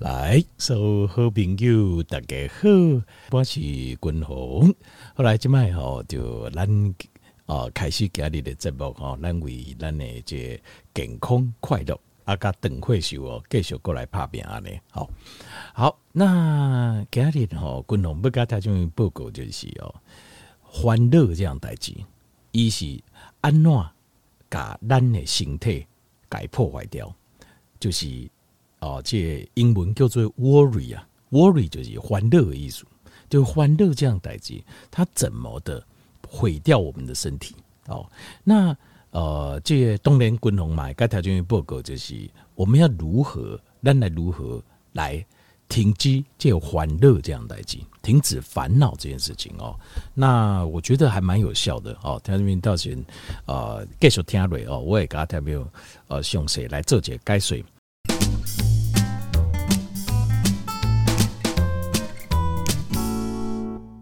来，所有好朋友大家好，我是君宏。后来今麦吼就咱哦开始今日的节目吼，咱为咱的这健康快乐啊，甲邓惠秀哦继续过来拍拼安尼。好，好，那今日吼君宏要甲大家报告就是哦，欢乐这样代志，伊是安怎甲咱的身体给破坏掉，就是。哦，这英文叫做 worry 啊，worry 就是欢乐的意思，就欢乐这样代志，它怎么的毁掉我们的身体？哦，那呃，这东联军红买，该条件报告就是我们要如何，咱来如何来停机这欢乐这样代志，停止烦恼这件事情哦。那我觉得还蛮有效的哦。条件到时呃继续听落哦，我也给他条件呃详细来做解解说。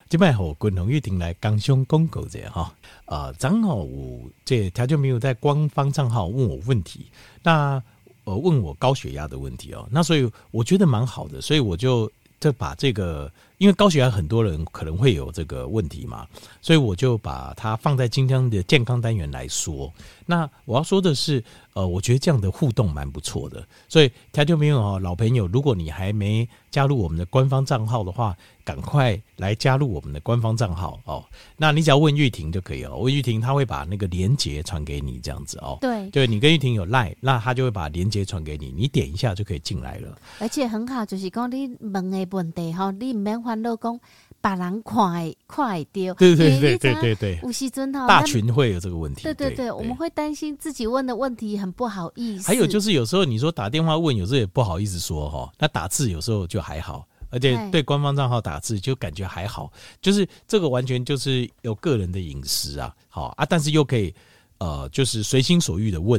今摆吼，军宏玉婷来刚胸公狗者哈，呃，正好我这他就没有在官方账号问我问题，那呃问我高血压的问题哦，那所以我觉得蛮好的，所以我就就把这个，因为高血压很多人可能会有这个问题嘛，所以我就把它放在今天的健康单元来说。那我要说的是，呃，我觉得这样的互动蛮不错的，所以条件没有哦，老朋友，如果你还没加入我们的官方账号的话。赶快来加入我们的官方账号哦！那你只要问玉婷就可以了，问玉婷，他会把那个连接传给你，这样子哦。对，对你跟玉婷有赖，那他就会把连接传给你，你点一下就可以进来了。而且很好，就是讲你问的问题哈，你唔免烦恼讲把人快快丢。对对对对对对，吴锡尊哈，大群会有这个问题。对对对，我们会担心自己问的问题很不好意思。还有就是有时候你说打电话问，有时候也不好意思说哈，那打字有时候就还好。而且对官方账号打字就感觉还好，就是这个完全就是有个人的隐私啊，好啊，但是又可以呃，就是随心所欲的问。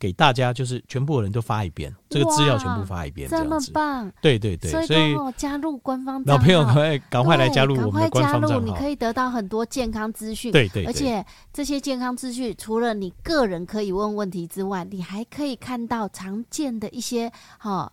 给大家就是全部的人都发一遍，这个资料全部发一遍，这样子。这么棒！对对对，所以加入官方老朋友赶快赶快来加入我们的官方账号，加入你可以得到很多健康资讯。对对，而且这些健康资讯除了你个人可以问问题之外，你还可以看到常见的一些哈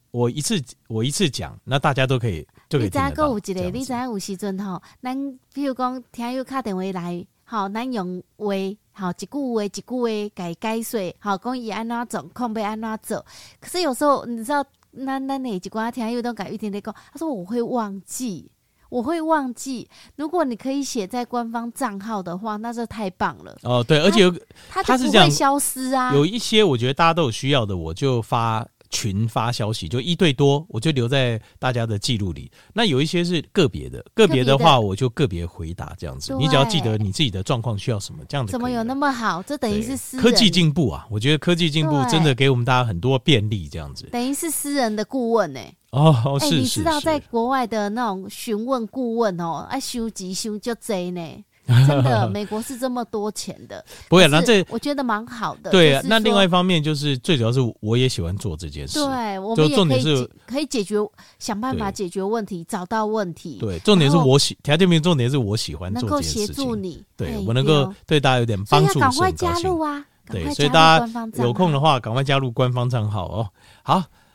我一次我一次讲，那大家都可以就。你知影，有一个，你知影有时阵吼，咱比如讲听友敲电话来，吼，咱用话，吼，一句话一句话改解说，吼，讲伊安怎做，控要安怎做。可是有时候你知道，那那哪一寡听友都改一天天讲，他说我会忘记，我会忘记。如果你可以写在官方账号的话，那就太棒了。哦，对，而且有他它就不会消失啊。有一些我觉得大家都有需要的，我就发。群发消息就一对多，我就留在大家的记录里。那有一些是个别的，个别的话我就个别回答这样子。你只要记得你自己的状况需要什么，这样子。怎么有那么好？这等于是私人科技进步啊！我觉得科技进步真的给我们大家很多便利，这样子。等于是私人的顾问呢、欸？哦，是、欸、你知道在国外的那种询问顾问哦，爱收集收就贼呢。真的，美国是这么多钱的。不会，那这我觉得蛮好的。对啊，那另外一方面就是最主要是我也喜欢做这件事。对，我们也可以可以解决，想办法解决问题，找到问题。对，重点是我喜条件名，重点是我喜欢做这件事情。能够协助你，对我能够对大家有点帮助，赶快加入啊！对，所以大家有空的话，赶快加入官方账号哦。好。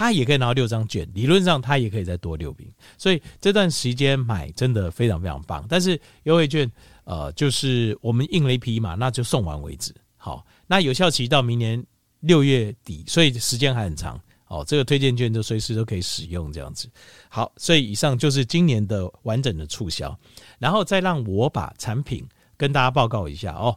他也可以拿到六张券。理论上他也可以再多六瓶，所以这段时间买真的非常非常棒。但是优惠券，呃，就是我们印了一批嘛，那就送完为止。好。那有效期到明年六月底，所以时间还很长哦。这个推荐券就随时都可以使用，这样子。好，所以以上就是今年的完整的促销，然后再让我把产品跟大家报告一下哦。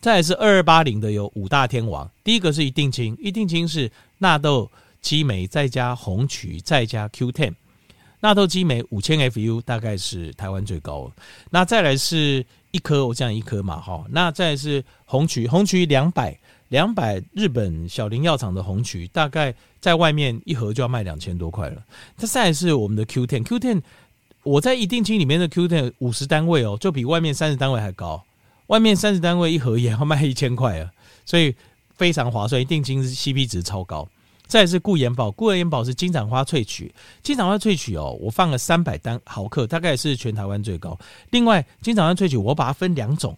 再来是二二八零的有五大天王，第一个是一定清，一定清是纳豆激酶再加红曲再加 Q10，纳豆激酶五千 FU 大概是台湾最高。那再来是一颗，我讲一颗嘛哈，那再来是红曲，红曲两百两百日本小林药厂的红曲，大概在外面一盒就要卖两千多块了。那再来是我们的 Q10，Q10 我在一定清里面的 Q10 五十单位哦，就比外面三十单位还高。外面三十单位一盒也要卖一千块啊，所以非常划算，定金是 CP 值超高。再是固颜宝，固颜宝是金盏花萃取，金盏花萃取哦，我放了三百单毫克，大概是全台湾最高。另外，金盏花萃取我把它分两种，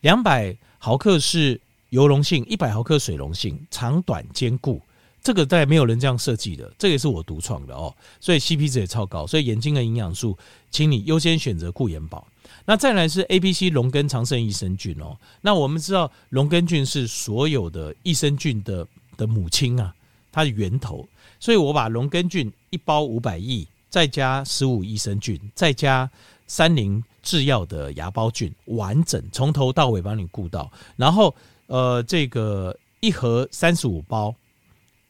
两百毫克是油溶性，一百毫克水溶性，长短兼顾。这个在没有人这样设计的，这个也是我独创的哦，所以 CP 值也超高。所以眼睛的营养素，请你优先选择固颜宝。那再来是 A、B、C 龙根长生益生菌哦。那我们知道龙根菌是所有的益生菌的的母亲啊，它的源头。所以我把龙根菌一包五百亿，再加十五益生菌，再加三菱制药的芽孢菌，完整从头到尾帮你顾到。然后呃，这个一盒三十五包，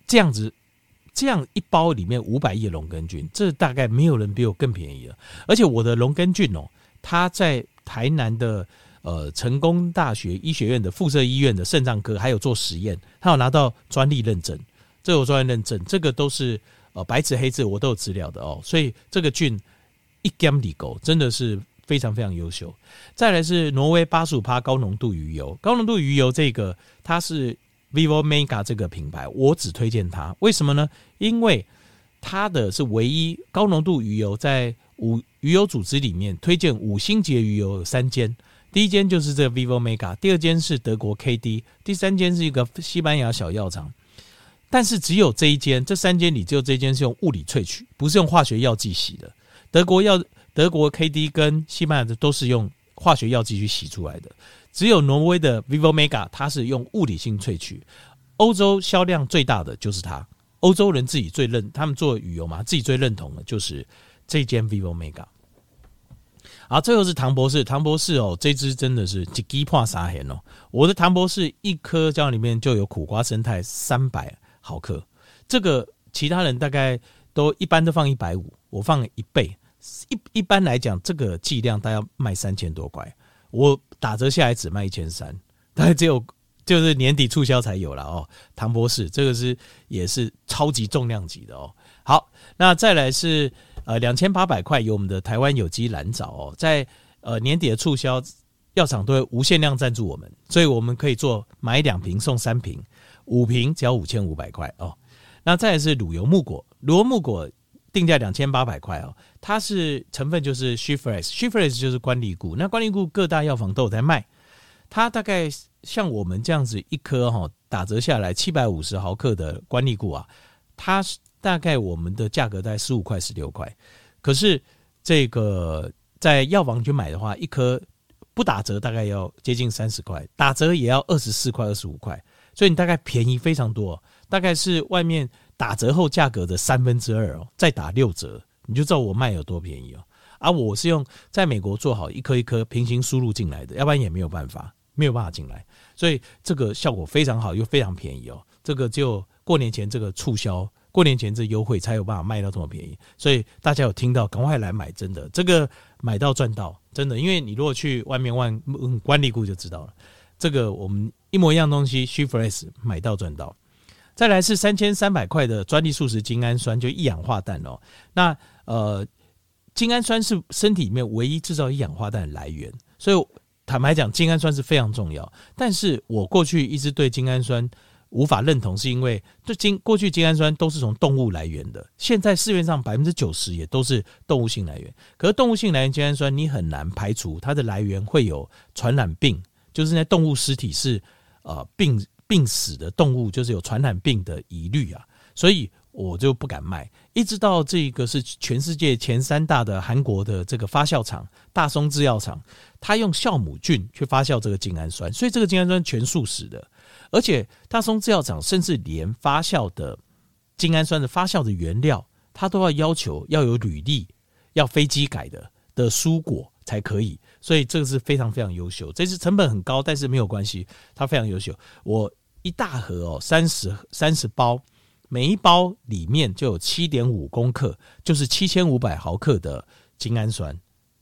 这样子，这样一包里面五百亿龙根菌，这大概没有人比我更便宜了。而且我的龙根菌哦。他在台南的呃成功大学医学院的附设医院的肾脏科，还有做实验，他有拿到专利认证，这有专利认证，这个都是呃白纸黑字，我都有资料的哦。所以这个菌一 gam 里狗真的是非常非常优秀。再来是挪威八十五趴高浓度鱼油，高浓度鱼油这个它是 Vivo Mega 这个品牌，我只推荐它，为什么呢？因为它的是唯一高浓度鱼油在。五鱼油组织里面推荐五星级的鱼油有三间，第一间就是这个 Vivo Mega，第二间是德国 KD，第三间是一个西班牙小药厂。但是只有这一间，这三间里只有这一间是用物理萃取，不是用化学药剂洗的。德国药德国 KD 跟西班牙的都是用化学药剂去洗出来的。只有挪威的 Vivo Mega，它是用物理性萃取。欧洲销量最大的就是它，欧洲人自己最认，他们做鱼油嘛，自己最认同的就是这间 Vivo Mega。好，最后是唐博士，唐博士哦，这支真的是一支破三千哦。我的唐博士一颗胶里面就有苦瓜生态三百毫克，这个其他人大概都一般都放一百五，我放了一倍。一一般来讲，这个剂量大概要卖三千多块，我打折下来只卖一千三，大概只有就是年底促销才有了哦。唐博士这个是也是超级重量级的哦。好，那再来是。呃，两千八百块有我们的台湾有机蓝藻哦，在呃年底的促销，药厂都会无限量赞助我们，所以我们可以做买两瓶送三瓶，五瓶只要五千五百块哦。那再是乳油木果，乳油木果定价两千八百块哦，它是成分就是 She-Fresh，She-Fresh 就是关利固，那关利固各大药房都有在卖，它大概像我们这样子一颗哈，打折下来七百五十毫克的关利固啊，它是。大概我们的价格在十五块、十六块，可是这个在药房去买的话，一颗不打折大概要接近三十块，打折也要二十四块、二十五块，所以你大概便宜非常多，大概是外面打折后价格的三分之二哦，再打六折，你就知道我卖有多便宜哦。而我是用在美国做好一颗一颗平行输入进来的，要不然也没有办法，没有办法进来，所以这个效果非常好，又非常便宜哦。这个就过年前这个促销。过年前这优惠才有办法卖到这么便宜，所以大家有听到，赶快来买，真的，这个买到赚到，真的，因为你如果去外面问关利固就知道了，这个我们一模一样东西，She-Fresh 买到赚到。再来是三千三百块的专利素食精氨酸，就一氧化氮哦。那呃，精氨酸是身体里面唯一制造一氧化氮的来源，所以坦白讲，精氨酸是非常重要。但是我过去一直对精氨酸。无法认同，是因为这精过去精氨酸都是从动物来源的，现在市面上百分之九十也都是动物性来源。可是动物性来源精氨酸，你很难排除它的来源会有传染病，就是那动物尸体是呃病病死的动物，就是有传染病的疑虑啊，所以我就不敢卖。一直到这个是全世界前三大的韩国的这个发酵厂大松制药厂，它用酵母菌去发酵这个精氨酸，所以这个精氨酸全素食的。而且大松制药厂甚至连发酵的精氨酸的发酵的原料，它都要要求要有履历，要非机改的的蔬果才可以。所以这个是非常非常优秀。这是成本很高，但是没有关系，它非常优秀。我一大盒哦，三十三十包，每一包里面就有七点五公克，就是七千五百毫克的精氨酸。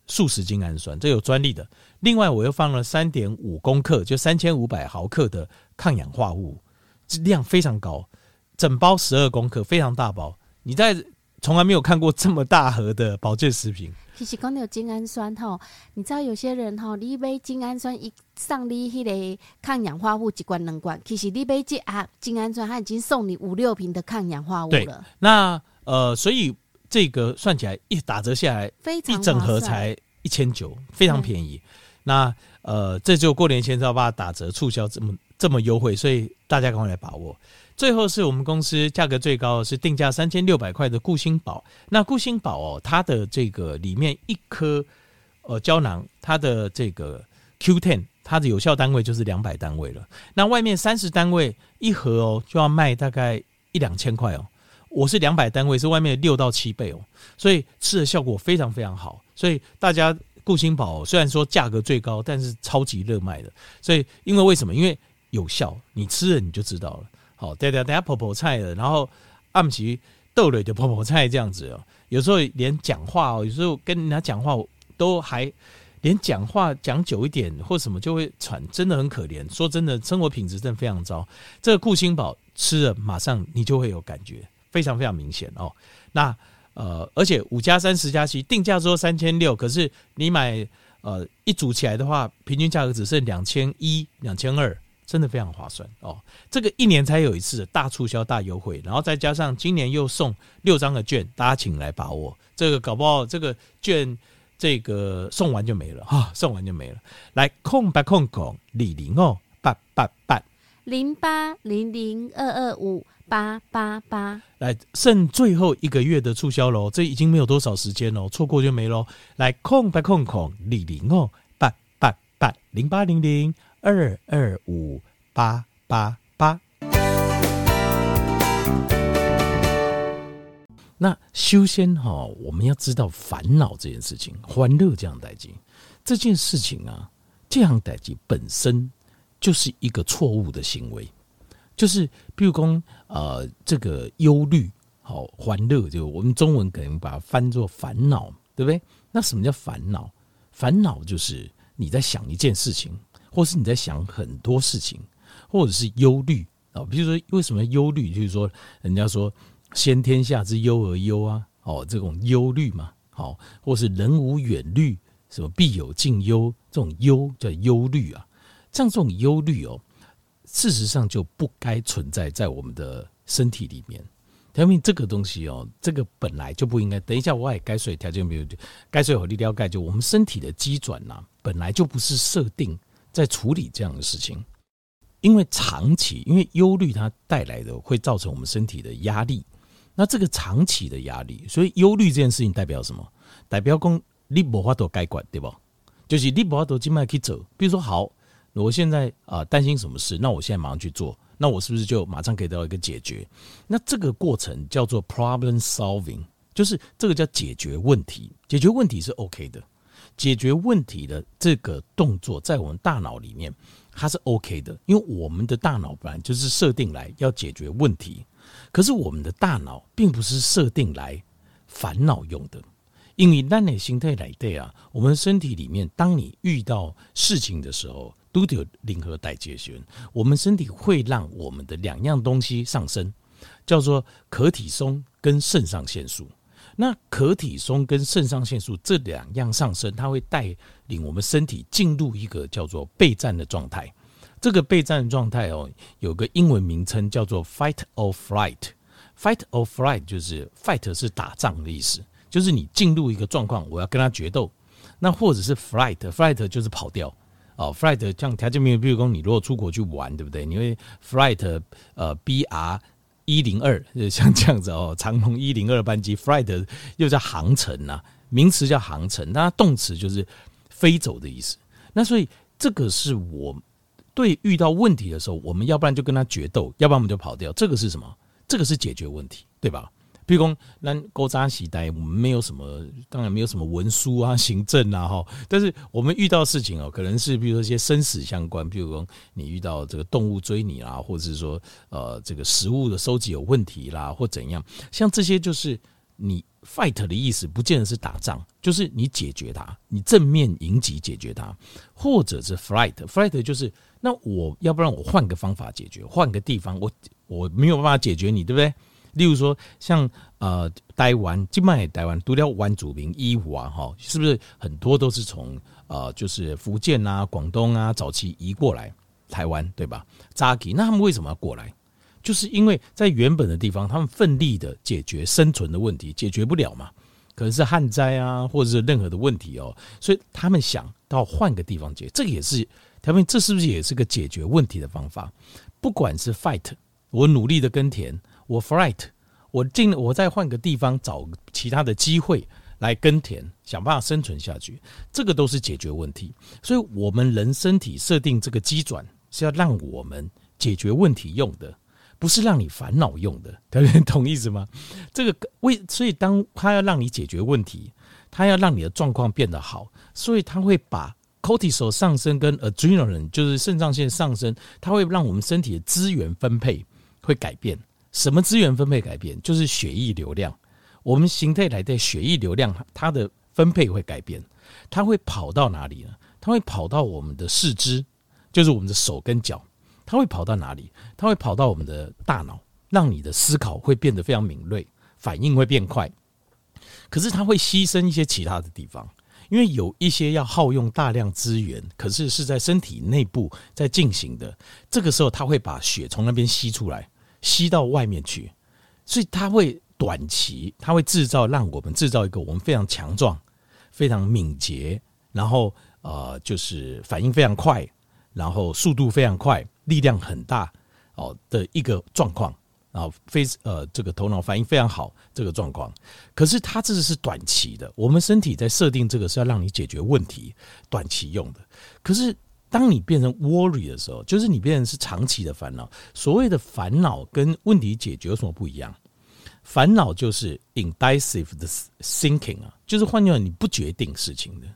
素食精氨酸，这有专利的。另外，我又放了三点五公克，就三千五百毫克的抗氧化物，这量非常高。整包十二公克，非常大包。你在从来没有看过这么大盒的保健食品。其实讲到精氨酸哈，你知道有些人哈，你杯精氨酸一上你迄个抗氧化物一罐两罐，其实你杯这啊精氨酸，它已经送你五六瓶的抗氧化物了。那呃，所以。这个算起来一打折下来，一整盒才一千九，非常便宜。那呃，这就过年前才要把它打折促销这么这么优惠，所以大家赶快来把握。最后是我们公司价格最高的是定价三千六百块的固心宝。那固心宝哦，它的这个里面一颗呃胶囊，它的这个 Q10，它的有效单位就是两百单位了。那外面三十单位一盒哦，就要卖大概一两千块哦。我是两百单位，是外面六到七倍哦，所以吃的效果非常非常好。所以大家固心宝虽然说价格最高，但是超级热卖的。所以因为为什么？因为有效，你吃了你就知道了。好，等下等下泡泡菜了，然后暗起豆类的泡泡菜这样子哦。有时候连讲话哦，有时候跟人家讲话都还连讲话讲久一点或什么就会喘，真的很可怜。说真的，生活品质真的非常糟。这个固心宝吃了，马上你就会有感觉。非常非常明显哦，那呃，而且五加三十加七定价说三千六，可是你买呃一组起来的话，平均价格只剩两千一、两千二，真的非常划算哦。这个一年才有一次的大促销、大优惠，然后再加上今年又送六张的券，大家请来把握。这个搞不好这个券这个送完就没了哈、送完就没了。来空白空空李零哦八八八零八零零二二五。八八八，来剩最后一个月的促销喽，这已经没有多少时间喽，错过就没喽。来空白空空，李零哦，八八八零八零零二二五八八八。那修仙哈，我们要知道烦恼这件事情，欢乐这样代际，这件事情啊，这样代际本身就是一个错误的行为，就是比如说呃，这个忧虑好欢乐，就我们中文可能把它翻作烦恼，对不对？那什么叫烦恼？烦恼就是你在想一件事情，或是你在想很多事情，或者是忧虑啊。比如说为什么忧虑？就是说人家说。先天下之忧而忧啊，哦，这种忧虑嘛，好，或是人无远虑，什么必有近忧，这种忧叫忧虑啊。像这种忧虑哦，事实上就不该存在在我们的身体里面。因为这个东西哦，这个本来就不应该。等一下我也该睡条件没有，该睡好力了解，就我们身体的机转呐，本来就不是设定在处理这样的事情。因为长期，因为忧虑它带来的会造成我们身体的压力。那这个长期的压力，所以忧虑这件事情代表什么？代表讲你无法度解决，对不？就是你无法度今麦去走。比如说，好，我现在啊担心什么事，那我现在马上去做，那我是不是就马上可以得到一个解决？那这个过程叫做 problem solving，就是这个叫解决问题。解决问题是 OK 的，解决问题的这个动作在我们大脑里面它是 OK 的，因为我们的大脑本来就是设定来要解决问题。可是我们的大脑并不是设定来烦恼用的，因为咱的心态来对啊，我们身体里面，当你遇到事情的时候，都有零和代谢循，我们身体会让我们的两样东西上升，叫做可体松跟肾上腺素。那可体松跟肾上腺素这两样上升，它会带领我们身体进入一个叫做备战的状态。这个备战状态哦，有个英文名称叫做 fight or flight。fight or flight 就是 fight 是打仗的意思，就是你进入一个状况，我要跟他决斗。那或者是 flight，flight 就是跑掉哦。flight 像条件没有，比如说你如果出国去玩，对不对？你会 flight 呃 BR 一零二，像这样子哦，长龙一零二班机 flight 又叫航程呐，名词叫航程，那动词就是飞走的意思。那所以这个是我。对，遇到问题的时候，我们要不然就跟他决斗，要不然我们就跑掉。这个是什么？这个是解决问题，对吧？譬如说，那勾扎喜呆，我们没有什么，当然没有什么文书啊、行政啊，哈。但是我们遇到事情哦，可能是比如说一些生死相关，譬如说你遇到这个动物追你啦，或者是说呃这个食物的收集有问题啦，或怎样，像这些就是你。fight 的意思不见得是打仗，就是你解决它，你正面迎击解决它，或者是 flight，flight 就是那我要不然我换个方法解决，换个地方，我我没有办法解决你，对不对？例如说像呃台湾，今麦台湾独了湾主名医护啊，哈，是不是很多都是从呃就是福建啊、广东啊早期移过来台湾，对吧？扎基，那他们为什么要过来？就是因为在原本的地方，他们奋力的解决生存的问题，解决不了嘛，可能是旱灾啊，或者是任何的问题哦，所以他们想到换个地方解，这个也是他们这是不是也是个解决问题的方法？不管是 fight，我努力的耕田，我 flight，我进我再换个地方找其他的机会来耕田，想办法生存下去，这个都是解决问题。所以，我们人身体设定这个机转是要让我们解决问题用的。不是让你烦恼用的，大家懂意思吗？这个为所以，当他要让你解决问题，他要让你的状况变得好，所以他会把 cortisol 上升跟 adrenaline 就是肾上腺上升，他会让我们身体的资源分配会改变。什么资源分配改变？就是血液流量。我们形态来的血液流量，它的分配会改变。它会跑到哪里呢？它会跑到我们的四肢，就是我们的手跟脚。它会跑到哪里？它会跑到我们的大脑，让你的思考会变得非常敏锐，反应会变快。可是它会牺牲一些其他的地方，因为有一些要耗用大量资源，可是是在身体内部在进行的。这个时候，它会把血从那边吸出来，吸到外面去。所以它会短期，它会制造让我们制造一个我们非常强壮、非常敏捷，然后呃，就是反应非常快，然后速度非常快。力量很大哦的一个状况，啊，非呃这个头脑反应非常好这个状况。可是它这是短期的，我们身体在设定这个是要让你解决问题，短期用的。可是当你变成 worry 的时候，就是你变成是长期的烦恼。所谓的烦恼跟问题解决有什么不一样？烦恼就是 indecisive 的 thinking 啊，就是换句话，你不决定事情的，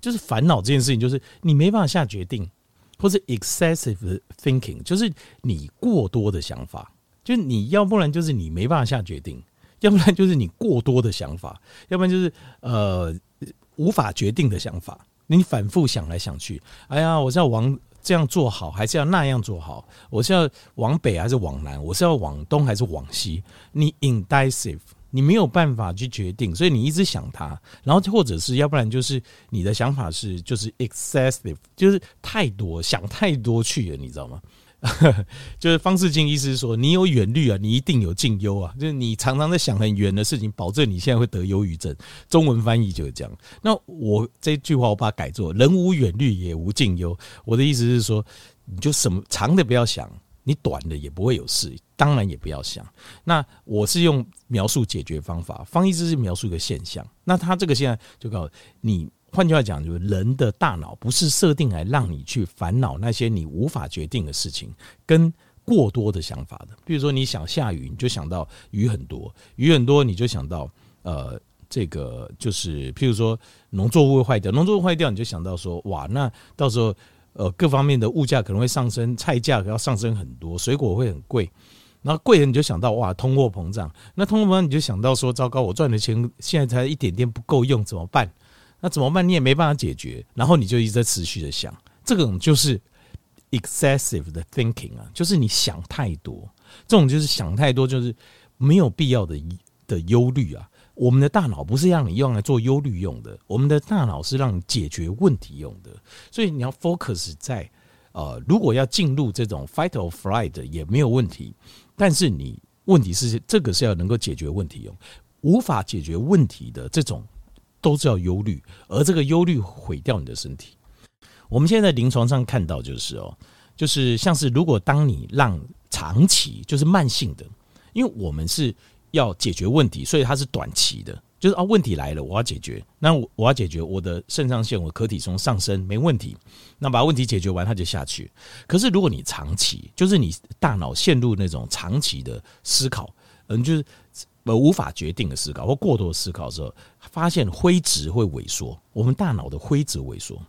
就是烦恼这件事情，就是你没办法下决定，或者 excessive thinking，就是你过多的想法，就是你要不然就是你没办法下决定，要不然就是你过多的想法，要不然就是呃无法决定的想法，你反复想来想去，哎呀，我是要往。这样做好还是要那样做好？我是要往北还是往南？我是要往东还是往西？你 indecisive，你没有办法去决定，所以你一直想它，然后或者是要不然就是你的想法是就是 excessive，就是太多想太多去了，你知道吗？就是方世镜意思是说，你有远虑啊，你一定有近忧啊。就是你常常在想很远的事情，保证你现在会得忧郁症。中文翻译就是这样。那我这句话我把它改作：人无远虑，也无近忧。我的意思是说，你就什么长的不要想，你短的也不会有事，当然也不要想。那我是用描述解决方法，方医师是描述一个现象。那他这个现在就告诉你。换句话讲，就是人的大脑不是设定来让你去烦恼那些你无法决定的事情，跟过多的想法的。比如说，你想下雨，你就想到雨很多，雨很多，你就想到呃，这个就是，譬如说农作物会坏掉，农作物坏掉，你就想到说，哇，那到时候呃，各方面的物价可能会上升，菜价要上升很多，水果会很贵，然后贵了，你就想到哇，通货膨胀，那通货膨胀你就想到说，糟糕，我赚的钱现在才一点点不够用，怎么办？那怎么办？你也没办法解决，然后你就一直在持续的想，这种就是 excessive 的 thinking 啊，就是你想太多，这种就是想太多，就是没有必要的的忧虑啊。我们的大脑不是让你用来做忧虑用的，我们的大脑是让你解决问题用的。所以你要 focus 在呃，如果要进入这种 fight or flight 也没有问题，但是你问题是这个是要能够解决问题用，无法解决问题的这种。都是要忧虑，而这个忧虑毁掉你的身体。我们现在在临床上看到，就是哦，就是像是如果当你让长期就是慢性的，因为我们是要解决问题，所以它是短期的，就是啊问题来了，我要解决，那我我要解决我的肾上腺，我可体松上升没问题，那把问题解决完，它就下去。可是如果你长期，就是你大脑陷入那种长期的思考，嗯，就是。而无法决定的思考或过多的思考的时候，发现灰质会萎缩。我们大脑的灰质萎缩，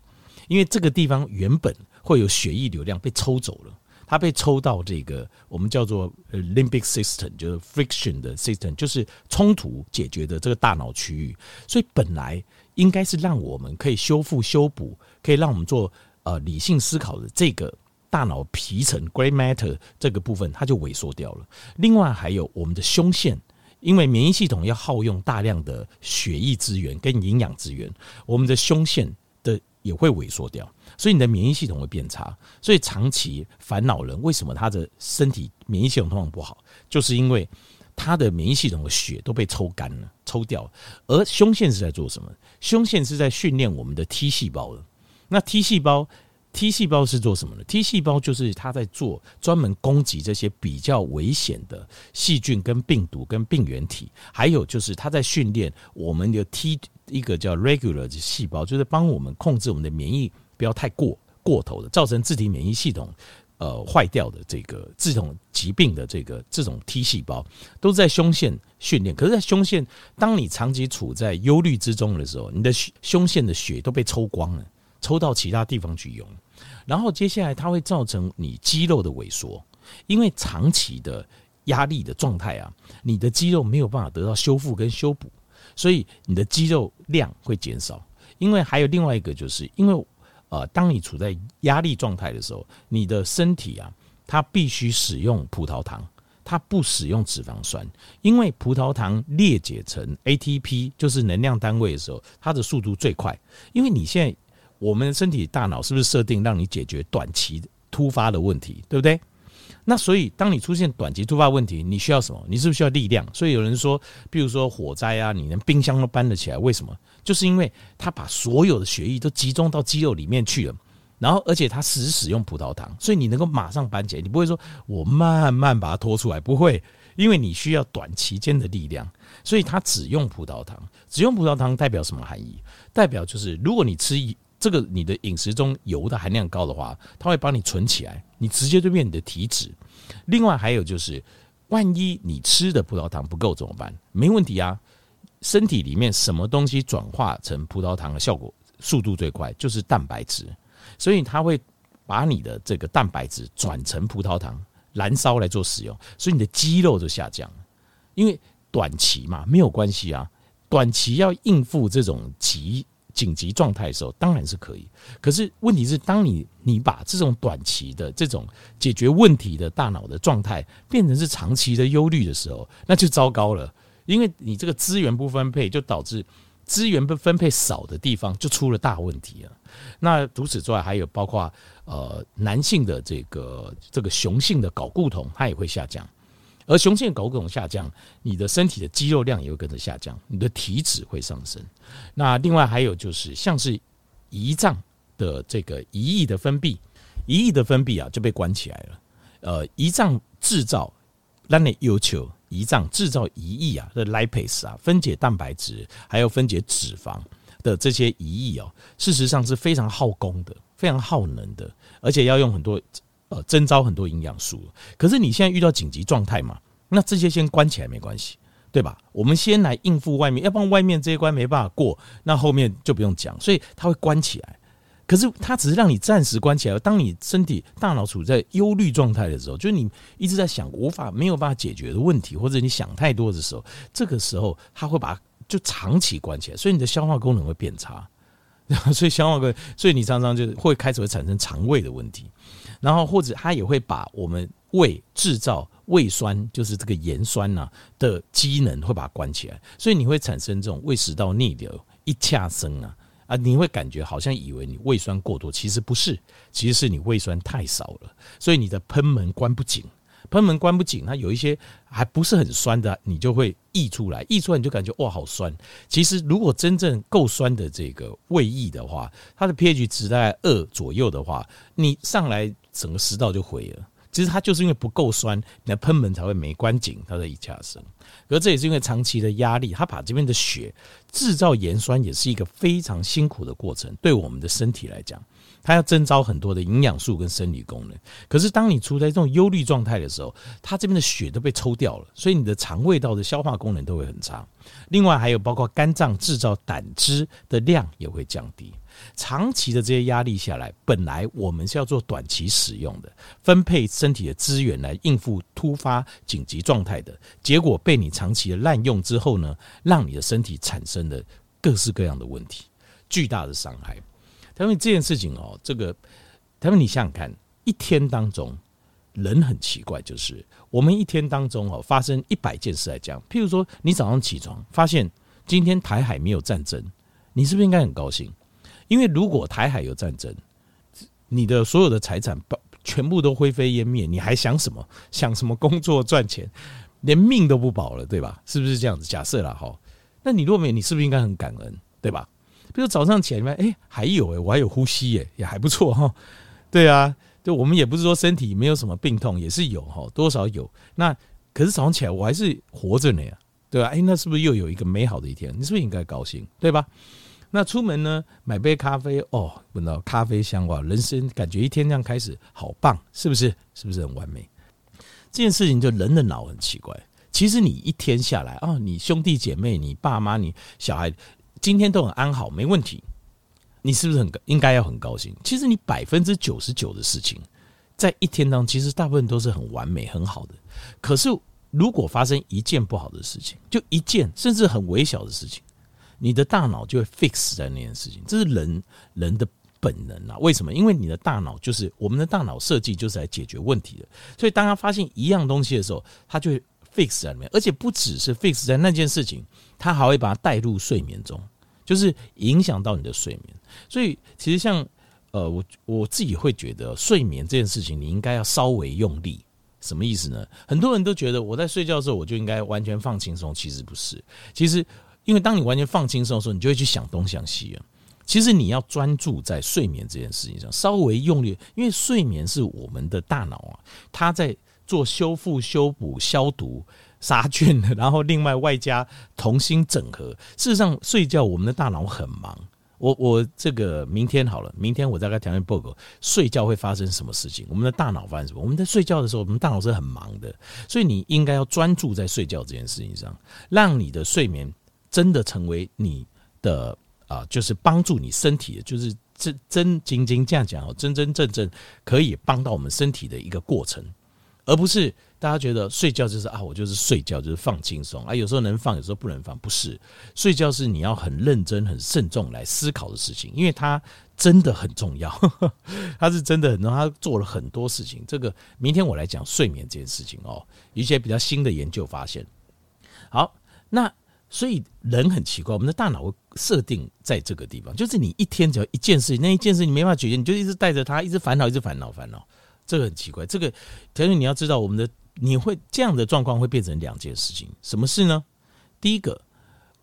因为这个地方原本会有血液流量被抽走了，它被抽到这个我们叫做 limbic system，就是 friction 的 system，就是冲突解决的这个大脑区域。所以本来应该是让我们可以修复修补，可以让我们做呃理性思考的这个大脑皮层 gray matter 这个部分，它就萎缩掉了。另外还有我们的胸腺。因为免疫系统要耗用大量的血液资源跟营养资源，我们的胸腺的也会萎缩掉，所以你的免疫系统会变差。所以长期烦恼人为什么他的身体免疫系统通常不好，就是因为他的免疫系统的血都被抽干了、抽掉了。而胸腺是在做什么？胸腺是在训练我们的 T 细胞的。那 T 细胞。T 细胞是做什么的？T 细胞就是它在做专门攻击这些比较危险的细菌、跟病毒、跟病原体，还有就是它在训练我们的 T 一个叫 regular 的细胞，就是帮我们控制我们的免疫不要太过过头的，造成自体免疫系统呃坏掉的这个这种疾病的这个这种 T 细胞，都在胸腺训练。可是，在胸腺，当你长期处在忧虑之中的时候，你的胸腺的血都被抽光了。抽到其他地方去用，然后接下来它会造成你肌肉的萎缩，因为长期的压力的状态啊，你的肌肉没有办法得到修复跟修补，所以你的肌肉量会减少。因为还有另外一个，就是因为呃，当你处在压力状态的时候，你的身体啊，它必须使用葡萄糖，它不使用脂肪酸，因为葡萄糖裂解成 ATP 就是能量单位的时候，它的速度最快。因为你现在。我们的身体大脑是不是设定让你解决短期突发的问题，对不对？那所以当你出现短期突发问题，你需要什么？你是不是需要力量？所以有人说，比如说火灾啊，你连冰箱都搬得起来，为什么？就是因为它把所有的血液都集中到肌肉里面去了，然后而且它只使用葡萄糖，所以你能够马上搬起来，你不会说我慢慢把它拖出来，不会。因为你需要短期间的力量，所以它只用葡萄糖。只用葡萄糖代表什么含义？代表就是如果你吃一这个，你的饮食中油的含量高的话，它会帮你存起来，你直接对面你的体脂。另外还有就是，万一你吃的葡萄糖不够怎么办？没问题啊，身体里面什么东西转化成葡萄糖的效果速度最快，就是蛋白质，所以它会把你的这个蛋白质转成葡萄糖。燃烧来做使用，所以你的肌肉就下降。因为短期嘛，没有关系啊。短期要应付这种急紧急状态的时候，当然是可以。可是问题是，当你你把这种短期的这种解决问题的大脑的状态变成是长期的忧虑的时候，那就糟糕了。因为你这个资源不分配，就导致资源不分配少的地方就出了大问题了。那除此之外，还有包括。呃，男性的这个这个雄性的睾固酮它也会下降，而雄性睾酮下降，你的身体的肌肉量也会跟着下降，你的体脂会上升。那另外还有就是，像是胰脏的这个胰液的分泌，胰液的分泌啊就被关起来了。呃，胰脏制造，让你要求胰脏制造胰液啊，这 lipase 啊，分解蛋白质还有分解脂肪的这些胰液哦，事实上是非常耗功的。非常耗能的，而且要用很多呃征召很多营养素。可是你现在遇到紧急状态嘛，那这些先关起来没关系，对吧？我们先来应付外面，要不然外面这一关没办法过，那后面就不用讲。所以它会关起来，可是它只是让你暂时关起来。当你身体大脑处在忧虑状态的时候，就是你一直在想无法没有办法解决的问题，或者你想太多的时候，这个时候它会把就长期关起来，所以你的消化功能会变差。所以消化功能，所以你常常就会开始会产生肠胃的问题，然后或者它也会把我们胃制造胃酸，就是这个盐酸呐的机能会把它关起来，所以你会产生这种胃食道逆流、一恰生啊啊，你会感觉好像以为你胃酸过多，其实不是，其实是你胃酸太少了，所以你的喷门关不紧。喷门关不紧，它有一些还不是很酸的，你就会溢出来，溢出来你就感觉哇好酸。其实如果真正够酸的这个胃液的话，它的 pH 值在二左右的话，你上来整个食道就毁了。其实它就是因为不够酸，你的喷门才会没关紧，它才一恰声。而这也是因为长期的压力，它把这边的血制造盐酸也是一个非常辛苦的过程，对我们的身体来讲。它要征召很多的营养素跟生理功能，可是当你处在这种忧虑状态的时候，它这边的血都被抽掉了，所以你的肠胃道的消化功能都会很差。另外还有包括肝脏制造胆汁的量也会降低。长期的这些压力下来，本来我们是要做短期使用的，分配身体的资源来应付突发紧急状态的，结果被你长期的滥用之后呢，让你的身体产生了各式各样的问题，巨大的伤害。因为这件事情哦，这个，他们你想想看，一天当中，人很奇怪，就是我们一天当中哦，发生一百件事来讲，譬如说，你早上起床发现今天台海没有战争，你是不是应该很高兴？因为如果台海有战争，你的所有的财产全部都灰飞烟灭，你还想什么？想什么工作赚钱？连命都不保了，对吧？是不是这样子？假设了哈，那你若没，你是不是应该很感恩，对吧？比如早上起来，哎，还有哎，我还有呼吸耶，也还不错哈。对啊，就我们也不是说身体没有什么病痛，也是有哈，多少有。那可是早上起来我还是活着呢呀，对吧？哎，那是不是又有一个美好的一天？你是不是应该高兴，对吧？那出门呢，买杯咖啡，哦，闻到咖啡香哇，人生感觉一天这样开始好棒，是不是？是不是很完美？这件事情就人的脑很奇怪。其实你一天下来啊，你兄弟姐妹、你爸妈、你小孩。今天都很安好，没问题。你是不是很应该要很高兴？其实你百分之九十九的事情，在一天当中，其实大部分都是很完美、很好的。可是，如果发生一件不好的事情，就一件甚至很微小的事情，你的大脑就会 fix 在那件事情。这是人人的本能啊！为什么？因为你的大脑就是我们的大脑设计就是来解决问题的。所以，当他发现一样东西的时候，他就会 fix 在里面，而且不只是 fix 在那件事情。他还会把它带入睡眠中，就是影响到你的睡眠。所以其实像呃，我我自己会觉得睡眠这件事情，你应该要稍微用力。什么意思呢？很多人都觉得我在睡觉的时候，我就应该完全放轻松，其实不是。其实因为当你完全放轻松的时候，你就会去想东想西啊。其实你要专注在睡眠这件事情上，稍微用力，因为睡眠是我们的大脑啊，它在做修复、修补、消毒。杀菌，然后另外外加同心整合。事实上，睡觉我们的大脑很忙。我我这个明天好了，明天我再跟条件报告睡觉会发生什么事情。我们的大脑发生什么？我们在睡觉的时候，我们大脑是很忙的，所以你应该要专注在睡觉这件事情上，让你的睡眠真的成为你的啊，就是帮助你身体的，就是真真真正这样讲哦，真真正正可以帮到我们身体的一个过程，而不是。大家觉得睡觉就是啊，我就是睡觉，就是放轻松啊，有时候能放，有时候不能放，不是。睡觉是你要很认真、很慎重来思考的事情，因为它真的很重要，它是真的很重要，他做了很多事情。这个明天我来讲睡眠这件事情哦，一些比较新的研究发现。好，那所以人很奇怪，我们的大脑会设定在这个地方，就是你一天只要一件事情，那一件事情你没办法解决，你就一直带着它，一直烦恼，一直烦恼，烦恼。这个很奇怪。这个条件你要知道，我们的。你会这样的状况会变成两件事情，什么事呢？第一个，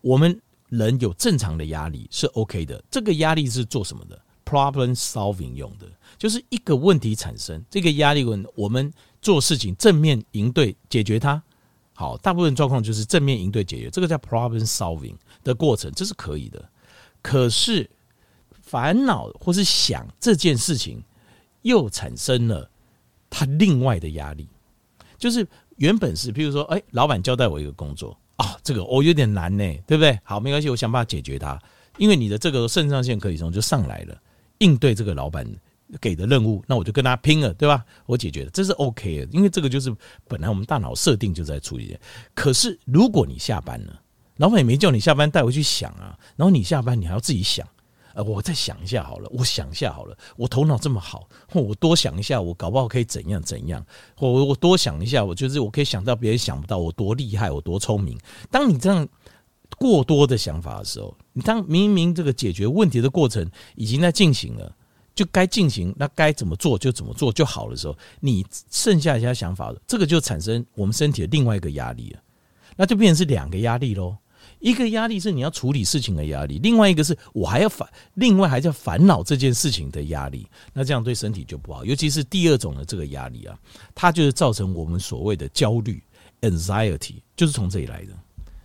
我们人有正常的压力是 OK 的，这个压力是做什么的？Problem solving 用的，就是一个问题产生，这个压力问我们做事情正面应对解决它。好，大部分状况就是正面应对解决，这个叫 Problem solving 的过程，这是可以的。可是烦恼或是想这件事情，又产生了它另外的压力。就是原本是，譬如说，哎，老板交代我一个工作啊，这个我有点难呢，对不对？好，没关系，我想办法解决它。因为你的这个肾上腺可以从就上来了，应对这个老板给的任务，那我就跟他拼了，对吧？我解决了，这是 OK 的，因为这个就是本来我们大脑设定就在处理。可是如果你下班了，老板也没叫你下班带回去想啊，然后你下班你还要自己想。呃，我再想一下好了，我想一下好了，我头脑这么好，我多想一下，我搞不好可以怎样怎样，我我多想一下，我就是我可以想到别人想不到，我多厉害，我多聪明。当你这样过多的想法的时候，你当明明这个解决问题的过程已经在进行了，就该进行，那该怎么做就怎么做就好的时候，你剩下一些想法，这个就产生我们身体的另外一个压力了，那就变成是两个压力喽。一个压力是你要处理事情的压力，另外一个是我还要烦，另外还要烦恼这件事情的压力。那这样对身体就不好，尤其是第二种的这个压力啊，它就是造成我们所谓的焦虑 （anxiety），就是从这里来的。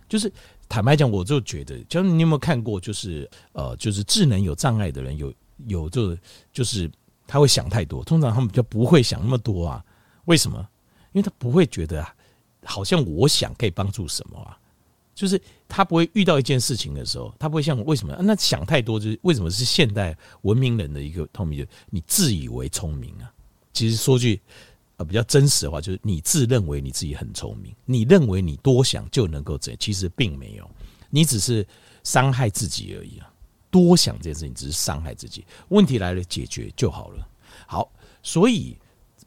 就是坦白讲，我就觉得，就你有没有看过，就是呃，就是智能有障碍的人，有有这个，就是他会想太多。通常他们就不会想那么多啊？为什么？因为他不会觉得啊，好像我想可以帮助什么啊。就是他不会遇到一件事情的时候，他不会像为什么？那想太多，就是为什么是现代文明人的一个通病，就你自以为聪明啊。其实说句呃比较真实的话，就是你自认为你自己很聪明，你认为你多想就能够怎样？其实并没有，你只是伤害自己而已啊。多想这件事情只是伤害自己，问题来了解决就好了。好，所以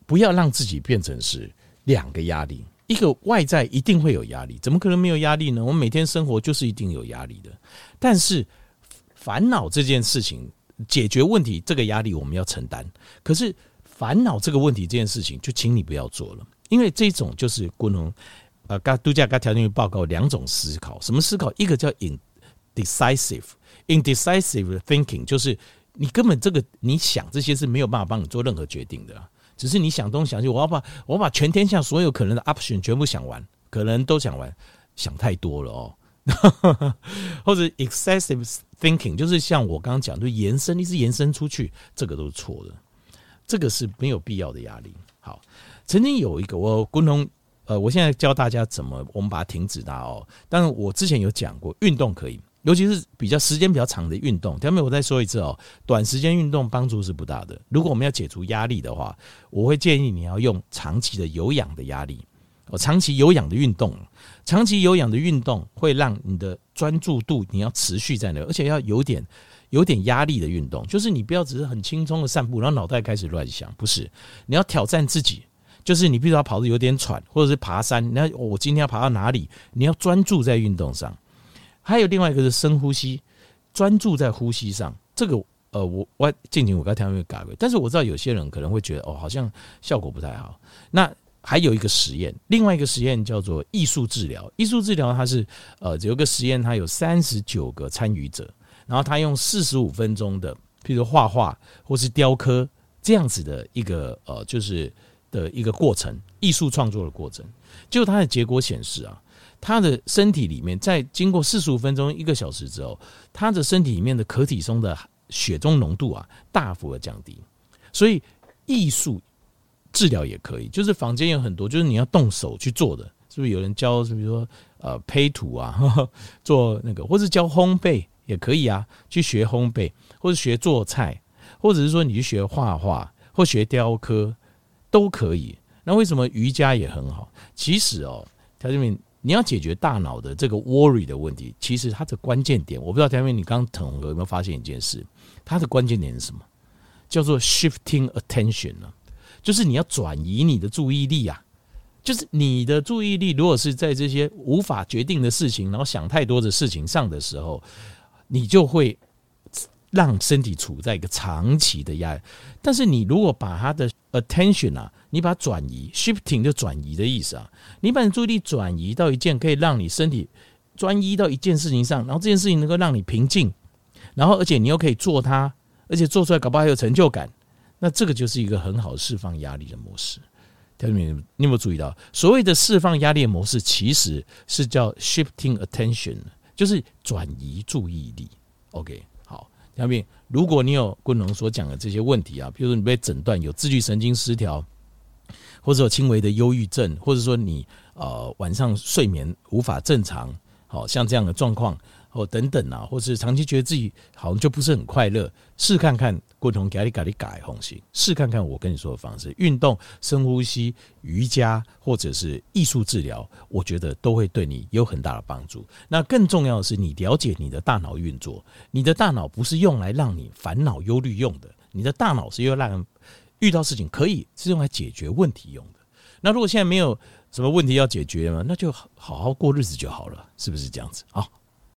不要让自己变成是两个压力。一个外在一定会有压力，怎么可能没有压力呢？我们每天生活就是一定有压力的。但是烦恼这件事情，解决问题这个压力我们要承担。可是烦恼这个问题这件事情，就请你不要做了，因为这种就是功能呃，刚度假刚条件报告两种思考，什么思考？一个叫 indecisive Indecisive thinking，就是你根本这个你想这些是没有办法帮你做任何决定的。只是你想东想西，我要把我把全天下所有可能的 option 全部想完，可能都想完，想太多了哦。或者 excessive thinking，就是像我刚刚讲，就延伸一直延伸出去，这个都是错的，这个是没有必要的压力。好，曾经有一个我共同，呃，我现在教大家怎么我们把它停止它哦。但是我之前有讲过，运动可以。尤其是比较时间比较长的运动，下面我再说一次哦，短时间运动帮助是不大的。如果我们要解除压力的话，我会建议你要用长期的有氧的压力哦，长期有氧的运动，长期有氧的运动会让你的专注度你要持续在那，而且要有点有点压力的运动，就是你不要只是很轻松的散步，然后脑袋开始乱想，不是，你要挑战自己，就是你必须要跑得有点喘，或者是爬山，那我今天要爬到哪里？你要专注在运动上。还有另外一个是深呼吸，专注在呼吸上。这个呃，我我进行我刚才没有改过，但是我知道有些人可能会觉得哦，好像效果不太好。那还有一个实验，另外一个实验叫做艺术治疗。艺术治疗它是呃有个实验，它有三十九个参与者，然后他用四十五分钟的，譬如画画或是雕刻这样子的一个呃，就是的一个过程，艺术创作的过程。结果他的结果显示啊，他的身体里面在经过四十五分钟、一个小时之后，他的身体里面的可体松的血中浓度啊大幅的降低。所以艺术治疗也可以，就是坊间有很多，就是你要动手去做的，是不是有人教？比如说呃胚土啊，做那个，或是教烘焙也可以啊，去学烘焙，或者学做菜，或者是说你去学画画或学雕刻都可以。那为什么瑜伽也很好？其实哦，条件面你要解决大脑的这个 worry 的问题，其实它的关键点，我不知道田明你刚刚有没有发现一件事，它的关键点是什么？叫做 shifting attention 呢，就是你要转移你的注意力啊，就是你的注意力如果是在这些无法决定的事情，然后想太多的事情上的时候，你就会。让身体处在一个长期的压力，但是你如果把它的 attention 啊，你把它转移，shifting 就转移的意思啊，你把你注意力转移到一件可以让你身体专一到一件事情上，然后这件事情能够让你平静，然后而且你又可以做它，而且做出来搞不好还有成就感，那这个就是一个很好释放压力的模式。条你有没有注意到，所谓的释放压力的模式其实是叫 shifting attention，就是转移注意力。OK。下面，如果你有昆龙所讲的这些问题啊，比如说你被诊断有自律神经失调，或者有轻微的忧郁症，或者说你呃晚上睡眠无法正常，好像这样的状况。或等等啊，或是长期觉得自己好像就不是很快乐，试看看共同给你改你改红心，试看看我跟你说的方式，运动、深呼吸、瑜伽或者是艺术治疗，我觉得都会对你有很大的帮助。那更重要的是，你了解你的大脑运作，你的大脑不是用来让你烦恼忧虑用的，你的大脑是用来让遇到事情可以是用来解决问题用的。那如果现在没有什么问题要解决嘛，那就好好过日子就好了，是不是这样子啊？